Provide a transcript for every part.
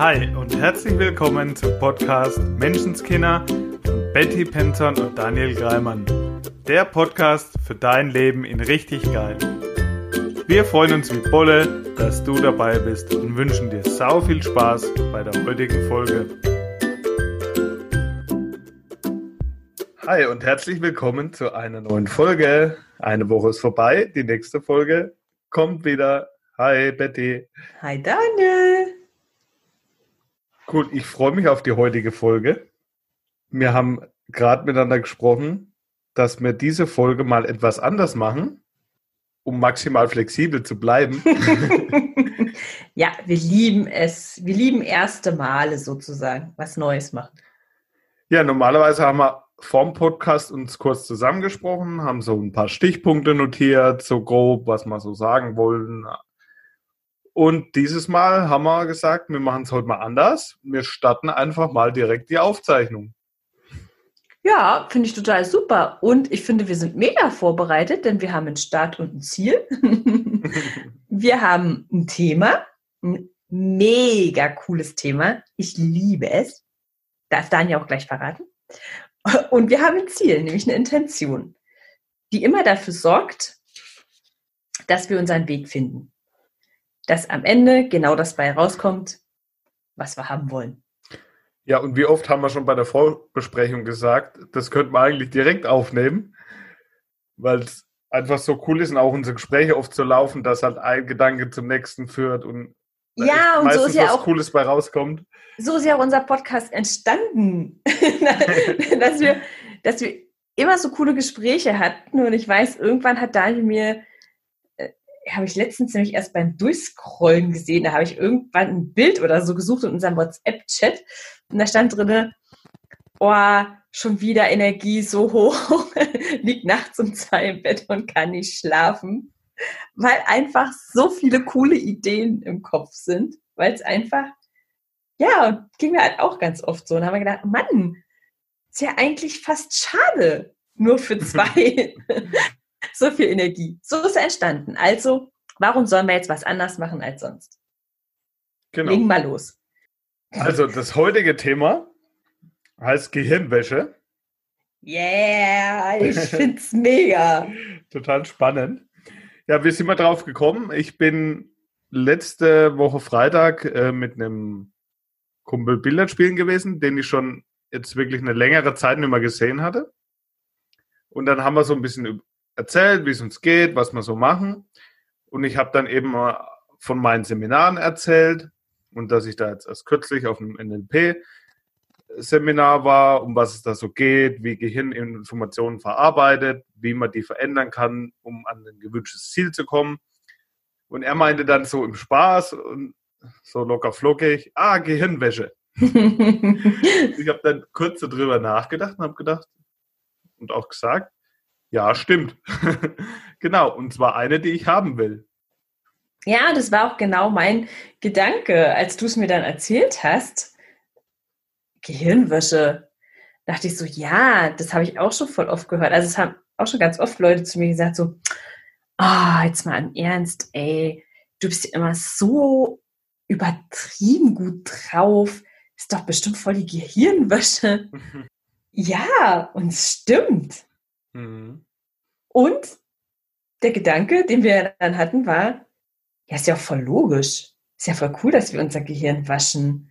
Hi und herzlich willkommen zum Podcast Menschenskinder von Betty Penton und Daniel Greimann. Der Podcast für dein Leben in richtig geil. Wir freuen uns wie Bolle, dass du dabei bist und wünschen dir sau viel Spaß bei der heutigen Folge. Hi und herzlich willkommen zu einer neuen Folge. Eine Woche ist vorbei, die nächste Folge kommt wieder. Hi Betty. Hi Daniel. Cool, ich freue mich auf die heutige Folge. Wir haben gerade miteinander gesprochen, dass wir diese Folge mal etwas anders machen, um maximal flexibel zu bleiben. ja, wir lieben es. Wir lieben erste Male sozusagen, was Neues machen. Ja, normalerweise haben wir vorm Podcast uns kurz zusammengesprochen, haben so ein paar Stichpunkte notiert, so grob, was wir so sagen wollen. Und dieses Mal haben wir gesagt, wir machen es heute mal anders. Wir starten einfach mal direkt die Aufzeichnung. Ja, finde ich total super. Und ich finde, wir sind mega vorbereitet, denn wir haben einen Start und ein Ziel. wir haben ein Thema, ein mega cooles Thema. Ich liebe es. Darf Daniel auch gleich verraten. Und wir haben ein Ziel, nämlich eine Intention, die immer dafür sorgt, dass wir unseren Weg finden. Dass am Ende genau das bei rauskommt, was wir haben wollen. Ja, und wie oft haben wir schon bei der Vorbesprechung gesagt, das könnten wir eigentlich direkt aufnehmen, weil es einfach so cool ist und auch unsere Gespräche oft so laufen, dass halt ein Gedanke zum nächsten führt und ja, und so ist ja was auch Cooles bei rauskommt. So ist ja auch unser Podcast entstanden, dass wir, dass wir immer so coole Gespräche hatten und ich weiß, irgendwann hat Daniel mir habe ich letztens nämlich erst beim Durchscrollen gesehen, da habe ich irgendwann ein Bild oder so gesucht in unserem WhatsApp-Chat. Und da stand drin, oh, schon wieder Energie so hoch, liegt nachts um zwei im Bett und kann nicht schlafen. Weil einfach so viele coole Ideen im Kopf sind, weil es einfach, ja, ging mir halt auch ganz oft so. Und haben wir gedacht, Mann, ist ja eigentlich fast schade, nur für zwei so viel Energie. So ist er entstanden. Also, warum sollen wir jetzt was anders machen als sonst? Genau. Legen mal los. Also, das heutige Thema heißt Gehirnwäsche. Yeah, ich find's mega. Total spannend. Ja, wie sind wir drauf gekommen? Ich bin letzte Woche Freitag äh, mit einem Kumpel Billard spielen gewesen, den ich schon jetzt wirklich eine längere Zeit nicht mehr gesehen hatte. Und dann haben wir so ein bisschen erzählt, wie es uns geht, was wir so machen. Und ich habe dann eben von meinen Seminaren erzählt und dass ich da jetzt erst kürzlich auf einem NLP Seminar war, um was es da so geht, wie Gehirninformationen verarbeitet, wie man die verändern kann, um an ein gewünschtes Ziel zu kommen. Und er meinte dann so im Spaß und so locker flockig, ah, Gehirnwäsche. ich habe dann kurz darüber nachgedacht und habe gedacht und auch gesagt, ja, stimmt. genau, und zwar eine, die ich haben will. Ja, das war auch genau mein Gedanke, als du es mir dann erzählt hast Gehirnwäsche. dachte ich so, ja, das habe ich auch schon voll oft gehört. Also es haben auch schon ganz oft Leute zu mir gesagt, so, ah, oh, jetzt mal im Ernst, ey, du bist ja immer so übertrieben gut drauf. Ist doch bestimmt voll die Gehirnwäsche. Ja, und es stimmt. Mhm. Und der Gedanke, den wir dann hatten, war, ja, ist ja auch voll logisch. Ist ja voll cool, dass wir unser Gehirn waschen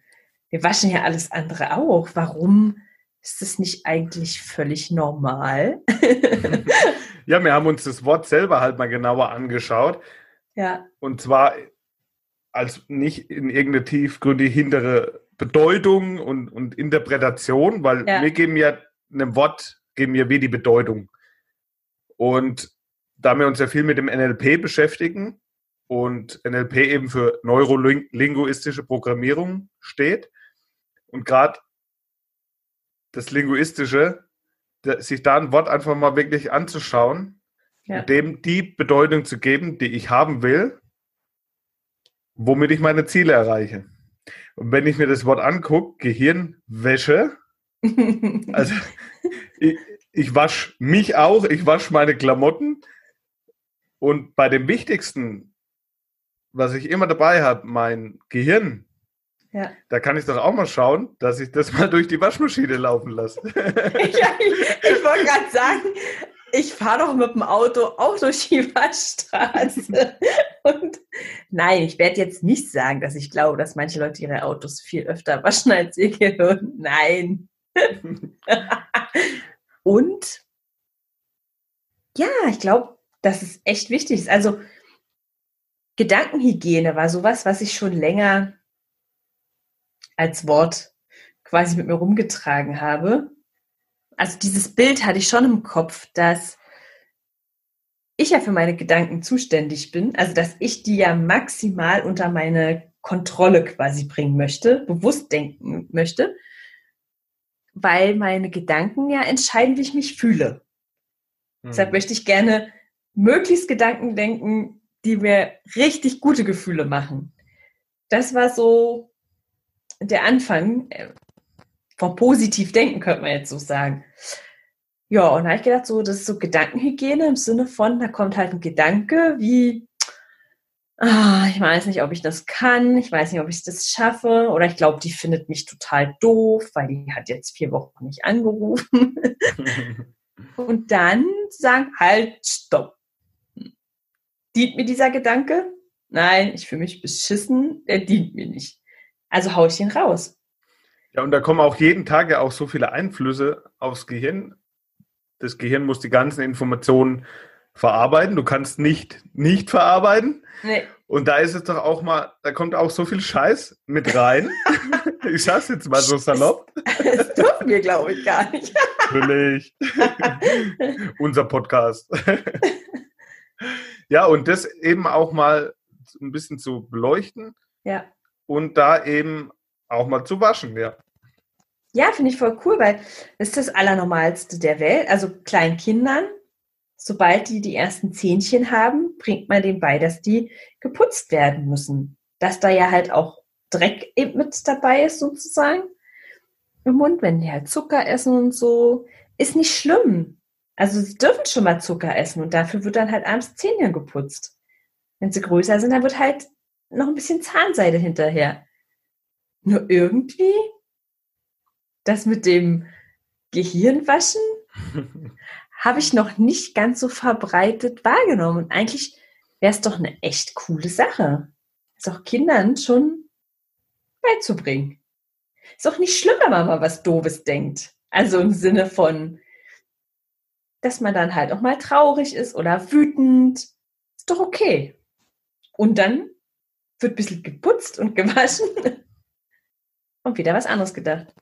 wir waschen ja alles andere auch. Warum ist das nicht eigentlich völlig normal? ja, wir haben uns das Wort selber halt mal genauer angeschaut. Ja. Und zwar als nicht in irgendeine tiefgründige hintere Bedeutung und, und Interpretation, weil ja. wir geben ja einem Wort, geben ja wir die Bedeutung. Und da wir uns ja viel mit dem NLP beschäftigen und NLP eben für neurolinguistische Programmierung steht, und gerade das Linguistische, sich da ein Wort einfach mal wirklich anzuschauen ja. und dem die Bedeutung zu geben, die ich haben will, womit ich meine Ziele erreiche. Und wenn ich mir das Wort angucke, Gehirnwäsche, also ich, ich wasche mich auch, ich wasche meine Klamotten und bei dem Wichtigsten, was ich immer dabei habe, mein Gehirn, Ja. Da kann ich doch auch mal schauen, dass ich das mal durch die Waschmaschine laufen lasse. ich, ich wollte gerade sagen, ich fahre doch mit dem Auto auch durch die Waschstraße. Und nein, ich werde jetzt nicht sagen, dass ich glaube, dass manche Leute ihre Autos viel öfter waschen als ihr Gehirn. Nein. Und ja, ich glaube, dass es echt wichtig ist. Also Gedankenhygiene war sowas, was ich schon länger als Wort quasi mit mir rumgetragen habe. Also dieses Bild hatte ich schon im Kopf, dass ich ja für meine Gedanken zuständig bin, also dass ich die ja maximal unter meine Kontrolle quasi bringen möchte, bewusst denken möchte, weil meine Gedanken ja entscheiden, wie ich mich fühle. Mhm. Deshalb möchte ich gerne möglichst Gedanken denken, die mir richtig gute Gefühle machen. Das war so der Anfang äh, vom positiv denken, könnte man jetzt so sagen. Ja, und da habe ich gedacht, so, das ist so Gedankenhygiene im Sinne von, da kommt halt ein Gedanke wie, ah, ich weiß nicht, ob ich das kann, ich weiß nicht, ob ich das schaffe, oder ich glaube, die findet mich total doof, weil die hat jetzt vier Wochen nicht angerufen. und dann sagen, halt, stopp. Dient mir dieser Gedanke? Nein, ich fühle mich beschissen, der dient mir nicht. Also hau ich ihn raus. Ja, und da kommen auch jeden Tag ja auch so viele Einflüsse aufs Gehirn. Das Gehirn muss die ganzen Informationen verarbeiten. Du kannst nicht nicht verarbeiten. Nee. Und da ist es doch auch mal, da kommt auch so viel Scheiß mit rein. ich sag's jetzt mal so salopp. Das dürfen wir, glaube ich, gar nicht. Natürlich. Unser Podcast. ja, und das eben auch mal ein bisschen zu beleuchten. Ja. Und da eben auch mal zu waschen, ja. Ja, finde ich voll cool, weil das ist das Allernormalste der Welt. Also kleinen Kindern, sobald die die ersten Zähnchen haben, bringt man denen bei, dass die geputzt werden müssen. Dass da ja halt auch Dreck mit dabei ist, sozusagen, im Mund, wenn die halt Zucker essen und so. Ist nicht schlimm. Also sie dürfen schon mal Zucker essen und dafür wird dann halt abends Zähnchen geputzt. Wenn sie größer sind, dann wird halt noch ein bisschen Zahnseide hinterher. Nur irgendwie das mit dem Gehirnwaschen habe ich noch nicht ganz so verbreitet wahrgenommen. Und eigentlich wäre es doch eine echt coole Sache, es auch Kindern schon beizubringen. Ist auch nicht schlimm, wenn man mal was Doofes denkt. Also im Sinne von, dass man dann halt auch mal traurig ist oder wütend. Ist doch okay. Und dann wird ein bisschen geputzt und gewaschen und wieder was anderes gedacht.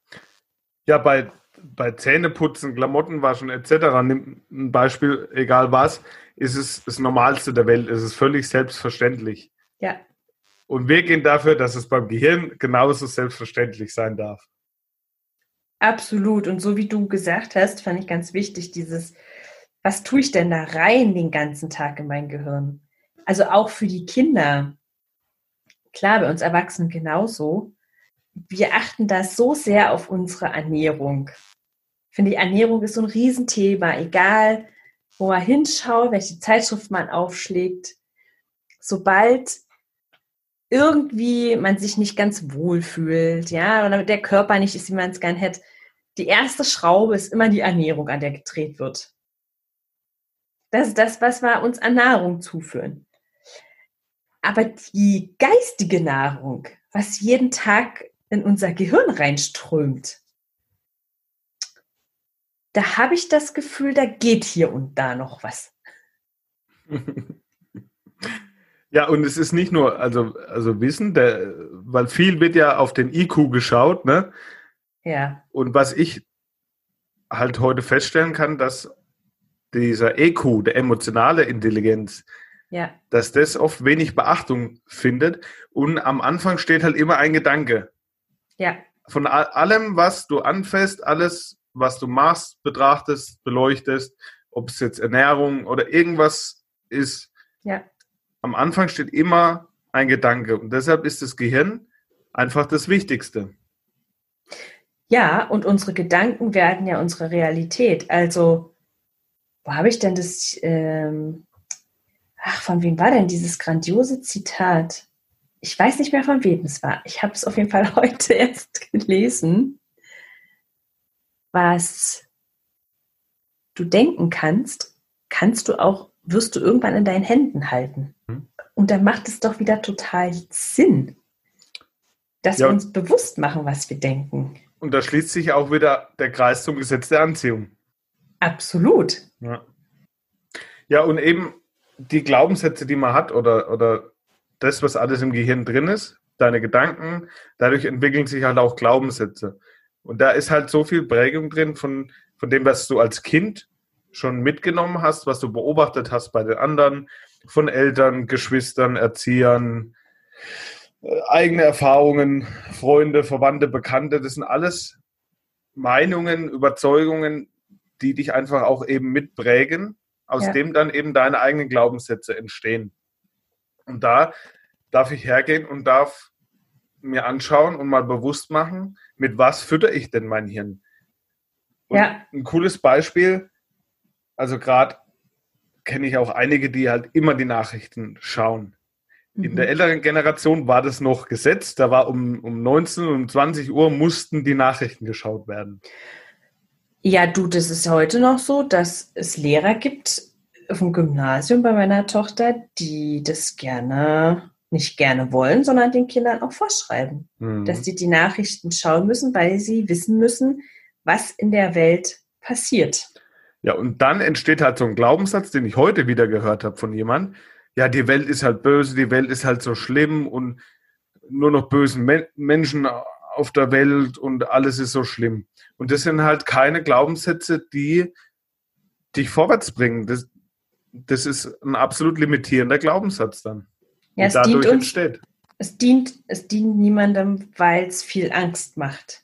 Ja, bei, bei Zähneputzen, Klamotten waschen etc., nimm ein Beispiel, egal was, ist es das Normalste der Welt. Es ist völlig selbstverständlich. Ja. Und wir gehen dafür, dass es beim Gehirn genauso selbstverständlich sein darf. Absolut. Und so wie du gesagt hast, fand ich ganz wichtig, dieses, was tue ich denn da rein den ganzen Tag in mein Gehirn? Also auch für die Kinder. Klar, bei uns Erwachsenen genauso wir achten da so sehr auf unsere Ernährung. Ich finde, die Ernährung ist so ein Riesenthema, egal wo man hinschaut, welche Zeitschrift man aufschlägt. Sobald irgendwie man sich nicht ganz wohl fühlt, ja, oder der Körper nicht ist, wie man es gern hätte, die erste Schraube ist immer die Ernährung, an der gedreht wird. Das ist das, was wir uns an Nahrung zuführen. Aber die geistige Nahrung, was jeden Tag in unser Gehirn reinströmt, da habe ich das Gefühl, da geht hier und da noch was. Ja, und es ist nicht nur, also, also Wissen, der, weil viel wird ja auf den IQ geschaut, ne? Ja. Und was ich halt heute feststellen kann, dass dieser EQ, der emotionale Intelligenz, ja. dass das oft wenig Beachtung findet. Und am Anfang steht halt immer ein Gedanke. Ja. Von allem, was du anfasst, alles, was du machst, betrachtest, beleuchtest, ob es jetzt Ernährung oder irgendwas ist, ja. am Anfang steht immer ein Gedanke. Und deshalb ist das Gehirn einfach das Wichtigste. Ja, und unsere Gedanken werden ja unsere Realität. Also, wo habe ich denn das? Ähm, ach, von wem war denn dieses grandiose Zitat? Ich weiß nicht mehr von wem es war. Ich habe es auf jeden Fall heute erst gelesen, was du denken kannst, kannst du auch, wirst du irgendwann in deinen Händen halten. Mhm. Und dann macht es doch wieder total Sinn, dass ja. wir uns bewusst machen, was wir denken. Und da schließt sich auch wieder der Kreis zum Gesetz der Anziehung. Absolut. Ja, ja und eben die Glaubenssätze, die man hat oder, oder das, was alles im Gehirn drin ist, deine Gedanken, dadurch entwickeln sich halt auch Glaubenssätze. Und da ist halt so viel Prägung drin von, von dem, was du als Kind schon mitgenommen hast, was du beobachtet hast bei den anderen, von Eltern, Geschwistern, Erziehern, äh, eigene Erfahrungen, Freunde, Verwandte, Bekannte. Das sind alles Meinungen, Überzeugungen, die dich einfach auch eben mitprägen, aus ja. dem dann eben deine eigenen Glaubenssätze entstehen. Und da darf ich hergehen und darf mir anschauen und mal bewusst machen, mit was fütter ich denn mein Hirn? Und ja. Ein cooles Beispiel, also gerade kenne ich auch einige, die halt immer die Nachrichten schauen. In der mhm. älteren Generation war das noch gesetzt, da war um, um 19 und um 20 Uhr mussten die Nachrichten geschaut werden. Ja, du, das ist heute noch so, dass es Lehrer gibt vom Gymnasium bei meiner Tochter, die das gerne, nicht gerne wollen, sondern den Kindern auch vorschreiben, mhm. dass sie die Nachrichten schauen müssen, weil sie wissen müssen, was in der Welt passiert. Ja, und dann entsteht halt so ein Glaubenssatz, den ich heute wieder gehört habe von jemandem. Ja, die Welt ist halt böse, die Welt ist halt so schlimm und nur noch bösen Men Menschen auf der Welt und alles ist so schlimm. Und das sind halt keine Glaubenssätze, die dich vorwärts bringen. Das, das ist ein absolut limitierender Glaubenssatz dann. Ja, es dadurch dient uns, entsteht. Es dient, es dient niemandem, weil es viel Angst macht.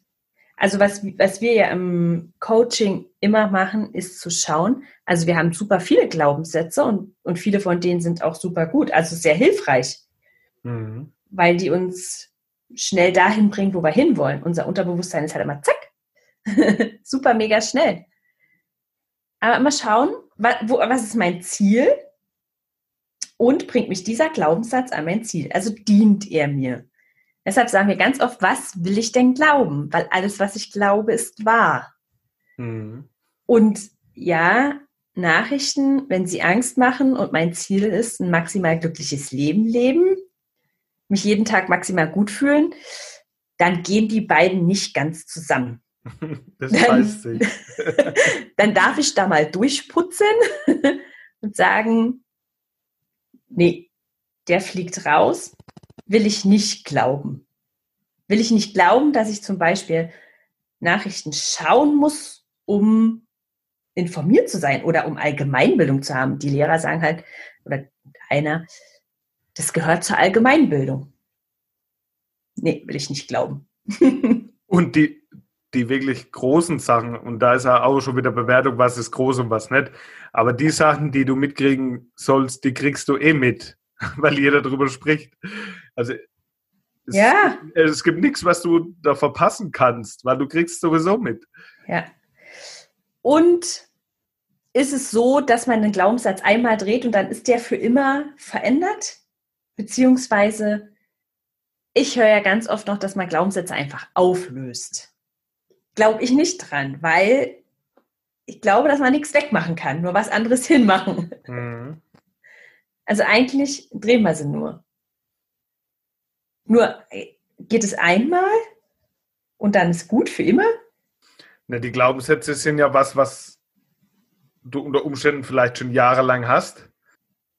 Also was, was wir ja im Coaching immer machen, ist zu schauen. Also wir haben super viele Glaubenssätze und, und viele von denen sind auch super gut, also sehr hilfreich, mhm. weil die uns schnell dahin bringen, wo wir hinwollen. Unser Unterbewusstsein ist halt immer zack, super mega schnell. Aber immer schauen, was, ist mein Ziel und bringt mich dieser Glaubenssatz an mein Ziel? Also dient er mir? Deshalb sagen wir ganz oft, was will ich denn glauben? Weil alles, was ich glaube, ist wahr. Mhm. Und ja, Nachrichten, wenn sie Angst machen und mein Ziel ist, ein maximal glückliches Leben leben, mich jeden Tag maximal gut fühlen, dann gehen die beiden nicht ganz zusammen. Das dann, weiß ich. dann darf ich da mal durchputzen und sagen, nee, der fliegt raus, will ich nicht glauben. Will ich nicht glauben, dass ich zum Beispiel Nachrichten schauen muss, um informiert zu sein oder um Allgemeinbildung zu haben. Die Lehrer sagen halt, oder einer, das gehört zur Allgemeinbildung. Nee, will ich nicht glauben. und die, die wirklich großen Sachen, und da ist ja auch schon wieder Bewertung, was ist groß und was nicht, aber die Sachen, die du mitkriegen sollst, die kriegst du eh mit, weil jeder darüber spricht. Also es, ja. es gibt nichts, was du da verpassen kannst, weil du kriegst sowieso mit. Ja. Und ist es so, dass man den Glaubenssatz einmal dreht und dann ist der für immer verändert? Beziehungsweise, ich höre ja ganz oft noch, dass man Glaubenssätze einfach auflöst. Glaube ich nicht dran, weil ich glaube, dass man nichts wegmachen kann, nur was anderes hinmachen. Mhm. Also eigentlich drehen wir sie nur. Nur geht es einmal und dann ist gut für immer? Na, die Glaubenssätze sind ja was, was du unter Umständen vielleicht schon jahrelang hast.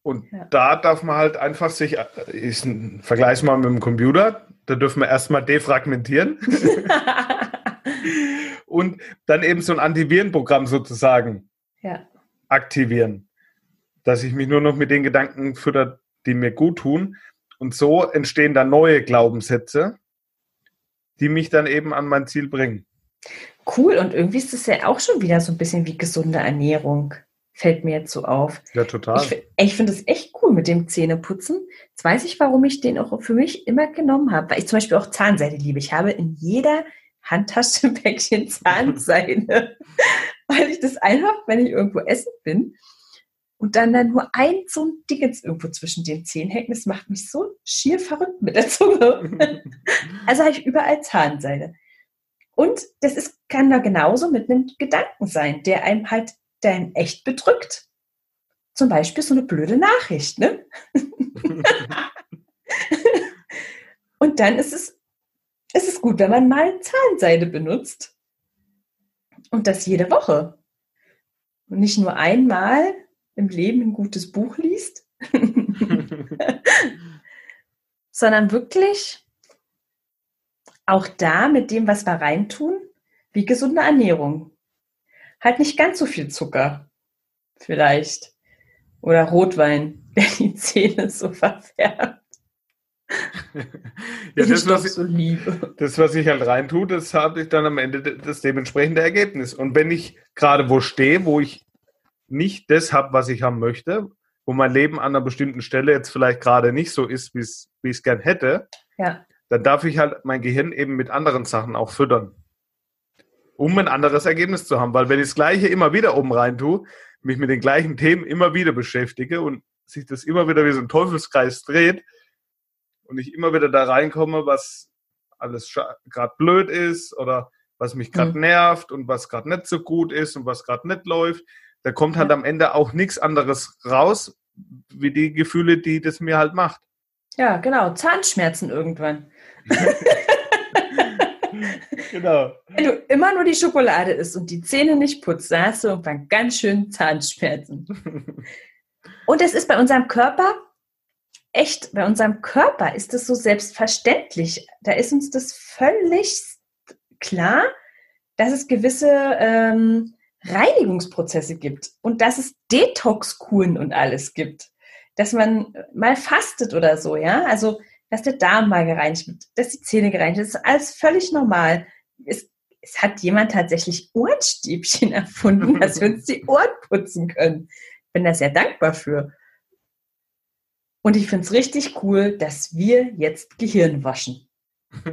Und ja. da darf man halt einfach sich, ich vergleiche mal mit dem Computer, da dürfen wir erstmal defragmentieren. und dann eben so ein Antivirenprogramm sozusagen ja. aktivieren. Dass ich mich nur noch mit den Gedanken fütter, die mir gut tun. Und so entstehen dann neue Glaubenssätze, die mich dann eben an mein Ziel bringen. Cool, und irgendwie ist es ja auch schon wieder so ein bisschen wie gesunde Ernährung. Fällt mir jetzt so auf. Ja, total. Ich, ich finde es echt cool mit dem Zähneputzen. Jetzt weiß ich, warum ich den auch für mich immer genommen habe. Weil ich zum Beispiel auch Zahnseide liebe. Ich habe in jeder Handtasche Päckchen Zahnseide. weil ich das einfach, wenn ich irgendwo essen bin, und dann dann nur ein so ein Dingens irgendwo zwischen den Zähnen hängt. Das macht mich so schier verrückt mit der Zunge. also habe ich überall Zahnseide. Und das ist, kann da genauso mit einem Gedanken sein, der einem halt, der einen echt bedrückt. Zum Beispiel so eine blöde Nachricht, ne? Und dann ist es, ist es gut, wenn man mal Zahnseide benutzt. Und das jede Woche. Und nicht nur einmal im Leben ein gutes Buch liest, sondern wirklich auch da mit dem, was wir reintun, wie gesunde Ernährung. Halt nicht ganz so viel Zucker, vielleicht. Oder Rotwein, der die Zähne so verfärbt. Ja, das, was ich, so liebe. das, was ich halt reintue, das habe ich dann am Ende das dementsprechende Ergebnis. Und wenn ich gerade wo stehe, wo ich nicht das habe, was ich haben möchte, wo mein Leben an einer bestimmten Stelle jetzt vielleicht gerade nicht so ist, wie ich es gern hätte, ja. dann darf ich halt mein Gehirn eben mit anderen Sachen auch füttern, um ein anderes Ergebnis zu haben. Weil wenn ich das Gleiche immer wieder oben rein tue, mich mit den gleichen Themen immer wieder beschäftige und sich das immer wieder wie so ein Teufelskreis dreht und ich immer wieder da reinkomme, was alles gerade blöd ist oder was mich gerade mhm. nervt und was gerade nicht so gut ist und was gerade nicht läuft, da kommt halt am Ende auch nichts anderes raus, wie die Gefühle, die das mir halt macht. Ja, genau. Zahnschmerzen irgendwann. genau. Wenn du immer nur die Schokolade isst und die Zähne nicht putzt, dann hast du irgendwann ganz schön Zahnschmerzen. und es ist bei unserem Körper echt, bei unserem Körper ist es so selbstverständlich. Da ist uns das völlig klar, dass es gewisse ähm, Reinigungsprozesse gibt und dass es Detox-Kuren und alles gibt. Dass man mal fastet oder so, ja. Also, dass der Darm mal gereinigt wird, dass die Zähne gereinigt werden. Das ist alles völlig normal. Es, es hat jemand tatsächlich Ohrenstäbchen erfunden, dass wir uns die Ohren putzen können. Bin da sehr dankbar für. Und ich finde es richtig cool, dass wir jetzt Gehirn waschen.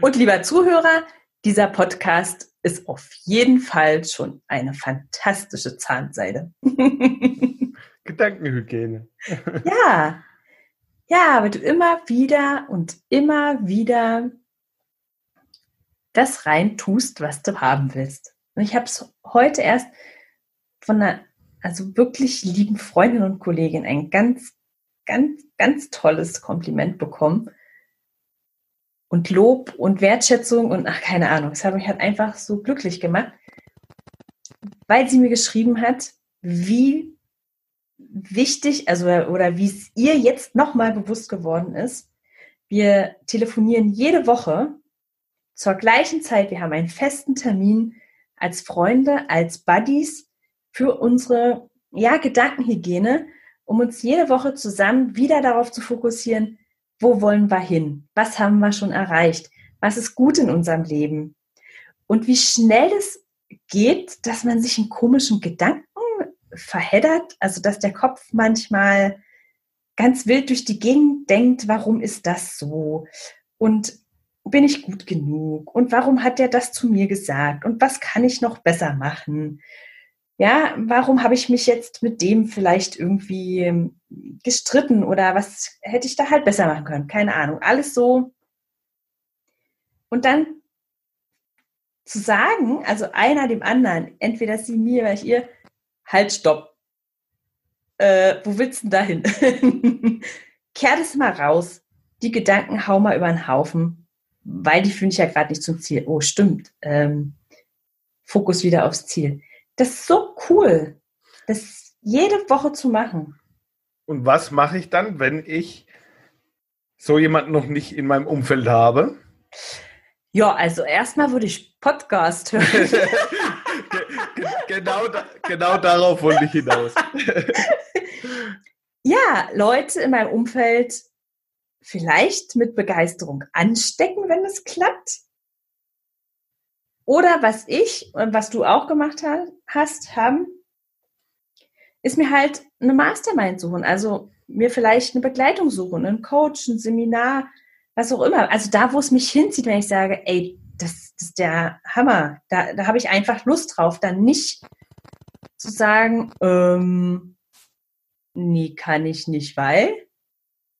und lieber Zuhörer, dieser Podcast ist auf jeden Fall schon eine fantastische Zahnseide. Gedankenhygiene. ja. Ja, aber du immer wieder und immer wieder das rein tust, was du haben willst. Und ich habe es heute erst von einer also wirklich lieben Freundin und Kollegin ein ganz, ganz, ganz tolles Kompliment bekommen und Lob und Wertschätzung und ach, keine Ahnung. Das hat mich halt einfach so glücklich gemacht, weil sie mir geschrieben hat, wie wichtig, also oder wie es ihr jetzt nochmal bewusst geworden ist. Wir telefonieren jede Woche zur gleichen Zeit. Wir haben einen festen Termin als Freunde, als Buddies für unsere ja, Gedankenhygiene, um uns jede Woche zusammen wieder darauf zu fokussieren, wo wollen wir hin? Was haben wir schon erreicht? Was ist gut in unserem Leben? Und wie schnell es geht, dass man sich in komischen Gedanken verheddert, also dass der Kopf manchmal ganz wild durch die Gegend denkt, warum ist das so? Und bin ich gut genug? Und warum hat der das zu mir gesagt? Und was kann ich noch besser machen? Ja, warum habe ich mich jetzt mit dem vielleicht irgendwie ähm, gestritten oder was hätte ich da halt besser machen können? Keine Ahnung. Alles so. Und dann zu sagen, also einer dem anderen, entweder sie mir oder ich ihr, halt, stopp. Äh, wo willst du denn da hin? Kehr das mal raus. Die Gedanken hau mal über den Haufen, weil die führen dich ja gerade nicht zum Ziel. Oh, stimmt. Ähm, Fokus wieder aufs Ziel. Das ist so cool, das jede Woche zu machen. Und was mache ich dann, wenn ich so jemanden noch nicht in meinem Umfeld habe? Ja, also erstmal würde ich Podcast hören. genau, genau darauf wollte ich hinaus. ja, Leute in meinem Umfeld vielleicht mit Begeisterung anstecken, wenn es klappt. Oder was ich und was du auch gemacht hast, haben, ist mir halt eine Mastermind suchen. Also mir vielleicht eine Begleitung suchen, einen Coach, ein Seminar, was auch immer. Also da, wo es mich hinzieht, wenn ich sage, ey, das, das ist der Hammer. Da, da habe ich einfach Lust drauf, dann nicht zu sagen, ähm, nee, kann ich nicht, weil.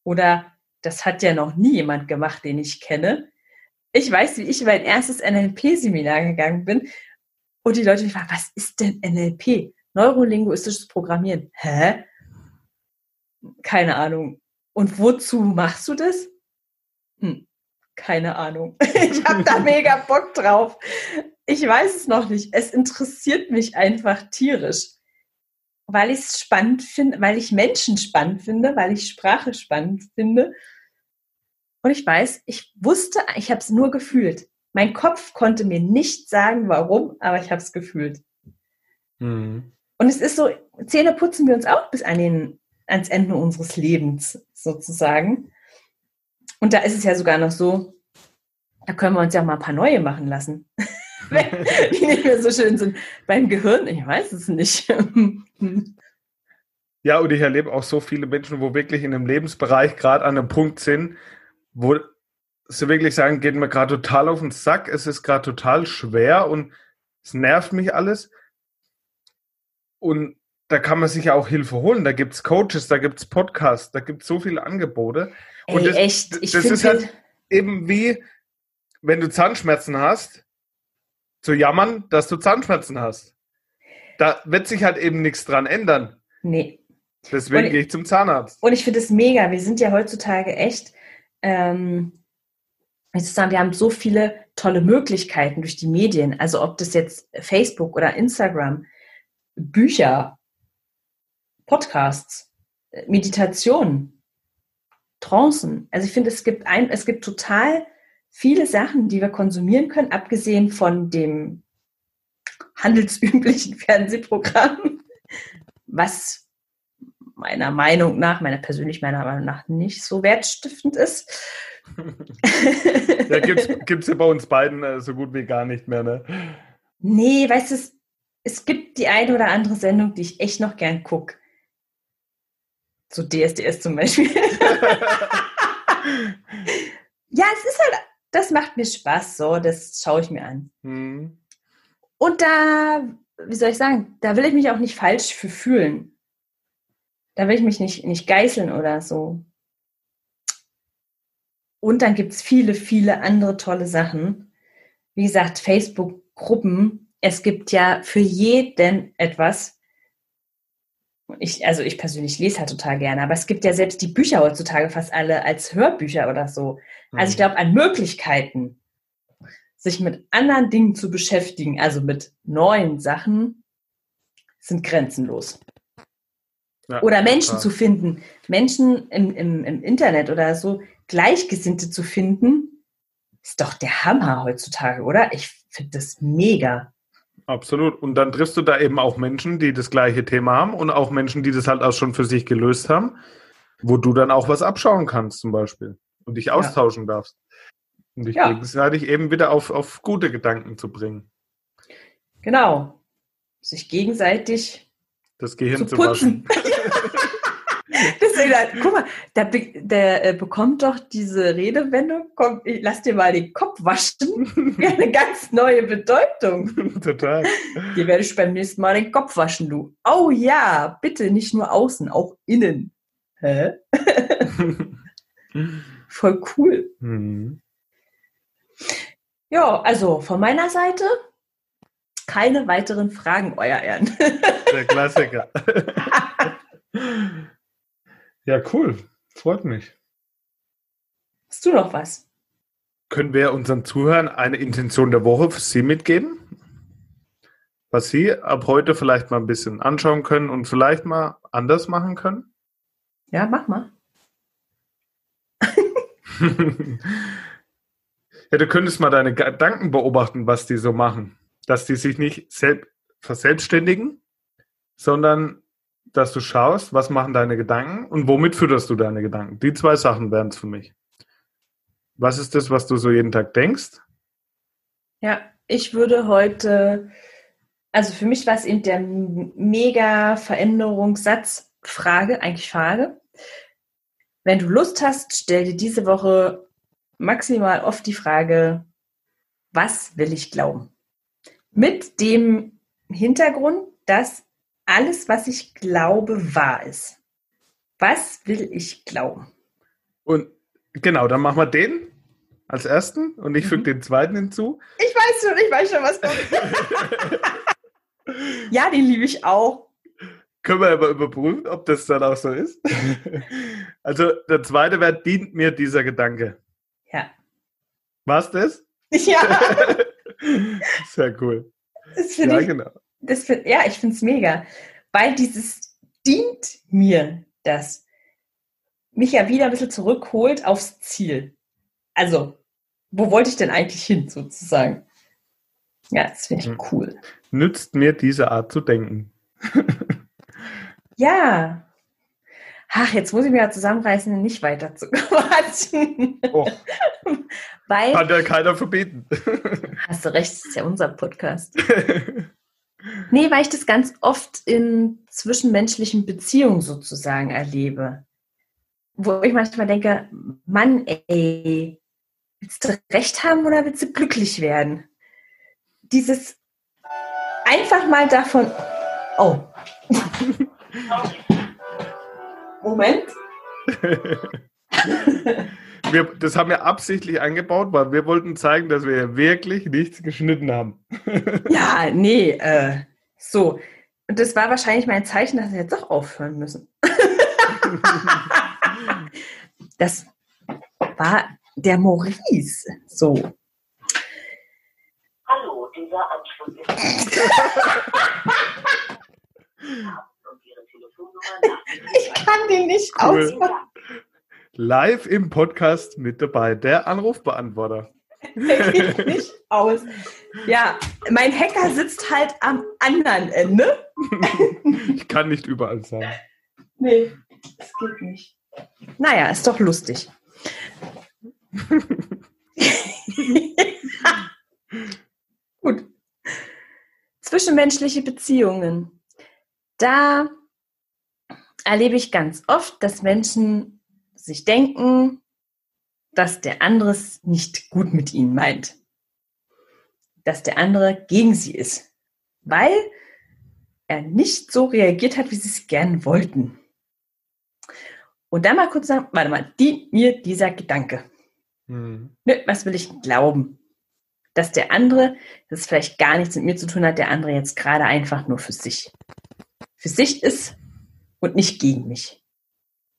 Oder das hat ja noch nie jemand gemacht, den ich kenne. Ich weiß, wie ich mein erstes NLP-Seminar gegangen bin und die Leute mich fragen, was ist denn NLP? Neurolinguistisches Programmieren. Hä? Keine Ahnung. Und wozu machst du das? Hm, keine Ahnung. Ich habe da mega Bock drauf. Ich weiß es noch nicht. Es interessiert mich einfach tierisch. Weil ich es spannend finde, weil ich Menschen spannend finde, weil ich Sprache spannend finde. Und ich weiß, ich wusste, ich habe es nur gefühlt. Mein Kopf konnte mir nicht sagen, warum, aber ich habe es gefühlt. Mhm. Und es ist so, Zähne putzen wir uns auch bis an den, ans Ende unseres Lebens sozusagen. Und da ist es ja sogar noch so, da können wir uns ja mal ein paar neue machen lassen. die nicht mehr so schön sind. Beim Gehirn, ich weiß es nicht. ja, und ich erlebe auch so viele Menschen, wo wirklich in einem Lebensbereich gerade an einem Punkt sind, wo sie wirklich sagen, geht mir gerade total auf den Sack, es ist gerade total schwer und es nervt mich alles. Und da kann man sich ja auch Hilfe holen. Da gibt es Coaches, da gibt es Podcasts, da gibt es so viele Angebote. Ey, und das, echt? Ich das ist halt eben wie, wenn du Zahnschmerzen hast, zu jammern, dass du Zahnschmerzen hast. Da wird sich halt eben nichts dran ändern. Nee. Deswegen gehe ich zum Zahnarzt. Und ich finde es mega. Wir sind ja heutzutage echt, ähm, ich sagen, wir haben so viele tolle Möglichkeiten durch die Medien. Also ob das jetzt Facebook oder Instagram, Bücher, Podcasts, Meditation, Trancen. Also ich finde, es gibt ein, es gibt total viele Sachen, die wir konsumieren können, abgesehen von dem handelsüblichen Fernsehprogramm, was meiner Meinung nach, meiner persönlich meiner Meinung nach nicht so wertstiftend ist. ja, gibt es ja bei uns beiden äh, so gut wie gar nicht mehr, ne? Nee, weißt du, es gibt die eine oder andere Sendung, die ich echt noch gern gucke. So DSDS zum Beispiel. ja, es ist halt, das macht mir Spaß, so, das schaue ich mir an. Hm. Und da, wie soll ich sagen, da will ich mich auch nicht falsch für fühlen. Da will ich mich nicht, nicht geißeln oder so. Und dann gibt es viele, viele andere tolle Sachen. Wie gesagt, Facebook-Gruppen, es gibt ja für jeden etwas. Ich, also ich persönlich lese halt total gerne, aber es gibt ja selbst die Bücher heutzutage fast alle als Hörbücher oder so. Also ich mhm. glaube, an Möglichkeiten, sich mit anderen Dingen zu beschäftigen, also mit neuen Sachen, sind grenzenlos. Ja, oder Menschen klar. zu finden, Menschen im, im, im Internet oder so, Gleichgesinnte zu finden, ist doch der Hammer heutzutage, oder? Ich finde das mega. Absolut. Und dann triffst du da eben auch Menschen, die das gleiche Thema haben und auch Menschen, die das halt auch schon für sich gelöst haben, wo du dann auch was abschauen kannst zum Beispiel und dich austauschen ja. darfst. Und dich ja. gegenseitig eben wieder auf, auf gute Gedanken zu bringen. Genau. Sich gegenseitig das Gehirn zu, zu putzen. Deswegen, guck mal, der, der äh, bekommt doch diese Redewendung, komm, ich lass dir mal den Kopf waschen, eine ganz neue Bedeutung. Total. Dir werde ich beim nächsten Mal den Kopf waschen, du. Oh ja, bitte, nicht nur außen, auch innen. Hä? Voll cool. Mhm. Ja, also von meiner Seite keine weiteren Fragen, euer Ehren. Der Klassiker. Ja, cool. Freut mich. Hast du noch was? Können wir unseren Zuhörern eine Intention der Woche für Sie mitgeben? Was Sie ab heute vielleicht mal ein bisschen anschauen können und vielleicht mal anders machen können? Ja, mach mal. ja, du könntest mal deine Gedanken beobachten, was die so machen. Dass die sich nicht selbst verselbstständigen, sondern dass du schaust, was machen deine Gedanken und womit fütterst du deine Gedanken. Die zwei Sachen wären es für mich. Was ist das, was du so jeden Tag denkst? Ja, ich würde heute, also für mich war es eben der mega Veränderungssatz, Frage, eigentlich Frage. Wenn du Lust hast, stell dir diese Woche maximal oft die Frage, was will ich glauben? Mit dem Hintergrund, dass alles, was ich glaube, wahr ist. Was will ich glauben? Und genau, dann machen wir den als ersten und ich füge Mhm. den zweiten hinzu. Ich weiß schon, ich weiß schon, was kommt. ja, den liebe ich auch. Können wir aber überprüfen, ob das dann auch so ist. also der zweite Wert dient mir dieser Gedanke. Ja. Was das? Ja, Sehr cool. Ja, ich, genau. das find, ja, ich finde es mega. Weil dieses dient mir das, mich ja wieder ein bisschen zurückholt aufs Ziel. Also, wo wollte ich denn eigentlich hin, sozusagen? Ja, das finde ich Mhm. cool. Nützt mir diese Art zu denken. Ja. Ach, jetzt muss ich mich ja zusammenreißen, nicht weiter zu quatschen. Oh, Weil, kann ja keiner verbieten. hast du recht, das ist ja unser Podcast. Nee, weil ich das ganz oft in zwischenmenschlichen Beziehungen sozusagen erlebe. Wo ich manchmal denke, Mann, ey, willst du recht haben oder willst du glücklich werden? Dieses einfach mal davon, oh. Moment. wir, das haben wir absichtlich eingebaut, weil wir wollten zeigen, dass wir wirklich nichts geschnitten haben. Ja, nee, äh, so. Und das war wahrscheinlich mein Zeichen, dass wir jetzt doch aufhören müssen. das war der Maurice. So. Hallo, dieser Anschluss ist. und Ihre Telefonnummer nach. Ich kann den nicht Cool. ausmachen. Live im Podcast mit dabei, der Anrufbeantworter. Nicht aus. Ja, mein Hacker sitzt halt am anderen Ende. Ich kann nicht überall sein. Nee, das geht nicht. Naja, ist doch lustig. Gut. Zwischenmenschliche Beziehungen. Da erlebe ich ganz oft, dass Menschen sich denken, dass der andere es nicht gut mit ihnen meint. Dass der andere gegen sie ist. Weil er nicht so reagiert hat, wie sie es gern wollten. Und dann mal kurz sagen, warte mal, dient mir dieser Gedanke. Hm. Nö, was will ich glauben? Dass der andere, das vielleicht gar nichts mit mir zu tun hat, der andere jetzt gerade einfach nur für sich. Für sich ist und nicht gegen mich.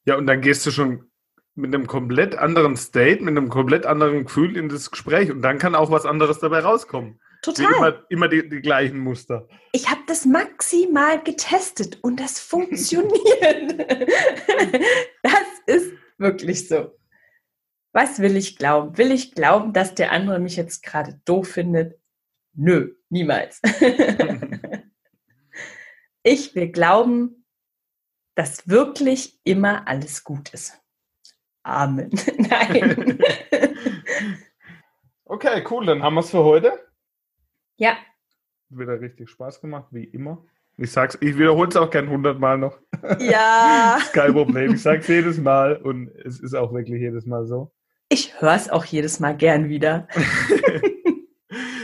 Ja, und dann gehst du schon mit einem komplett anderen State, mit einem komplett anderen Gefühl in das Gespräch und dann kann auch was anderes dabei rauskommen. Total. immer, immer die, die gleichen Muster. Ich habe das maximal getestet und das funktioniert. das ist wirklich so. Was will ich glauben? Will ich glauben, dass der andere mich jetzt gerade doof findet? Nö, niemals. ich will glauben, dass wirklich immer alles gut ist. Amen. Nein. Okay, cool, dann haben wir es für heute. ja, Wieder richtig Spaß gemacht, wie immer. Ich sag's, ich wiederhole es auch gern hundertmal noch. ja. Ist kein Problem. Ich sag's jedes Mal und es ist auch wirklich jedes Mal so. Ich höre es auch jedes Mal gern wieder.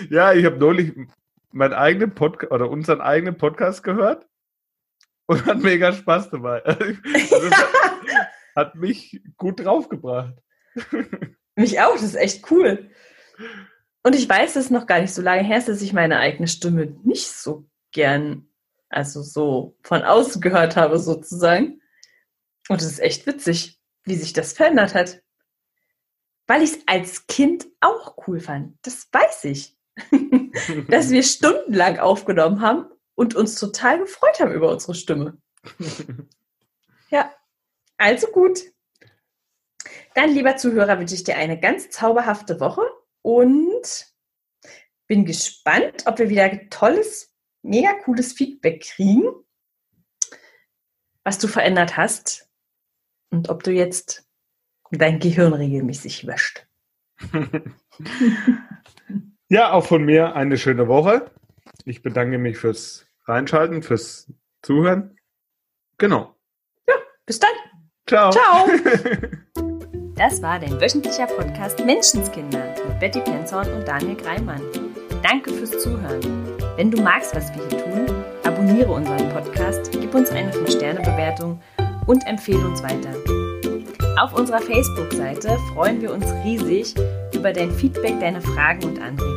Ja, ich habe neulich meinen eigenen Podcast oder unseren eigenen Podcast gehört und hat mega Spaß dabei. Also, hat, hat mich gut draufgebracht. Mich auch, das ist echt cool. Und ich weiß, es ist noch gar nicht so lange her, dass ich meine eigene Stimme nicht so gern, also so von außen gehört habe, sozusagen. Und es ist echt witzig, wie sich das verändert hat. Weil ich es als Kind auch cool fand. Das weiß ich. Dass wir stundenlang aufgenommen haben und uns total gefreut haben über unsere Stimme. Ja, also gut. Dann, lieber Zuhörer, wünsche ich dir eine ganz zauberhafte Woche und bin gespannt, ob wir wieder tolles, mega cooles Feedback kriegen, was du verändert hast und ob du jetzt dein Gehirn regelmäßig wäscht. Ja, auch von mir eine schöne Woche. Ich bedanke mich fürs Reinschalten, fürs Zuhören. Genau. Bis dann. Ciao. Ciao. Das war dein wöchentlicher Podcast Menschenskinder mit Betty Penzorn und Daniel Greimann. Danke fürs Zuhören. Wenn du magst, was wir hier tun, abonniere abonniere unseren Podcast, gib uns eine 5-Sterne-Bewertung und empfehle uns weiter. Auf unserer Facebook-Seite freuen wir uns riesig über dein Feedback, deine Fragen und Anregungen.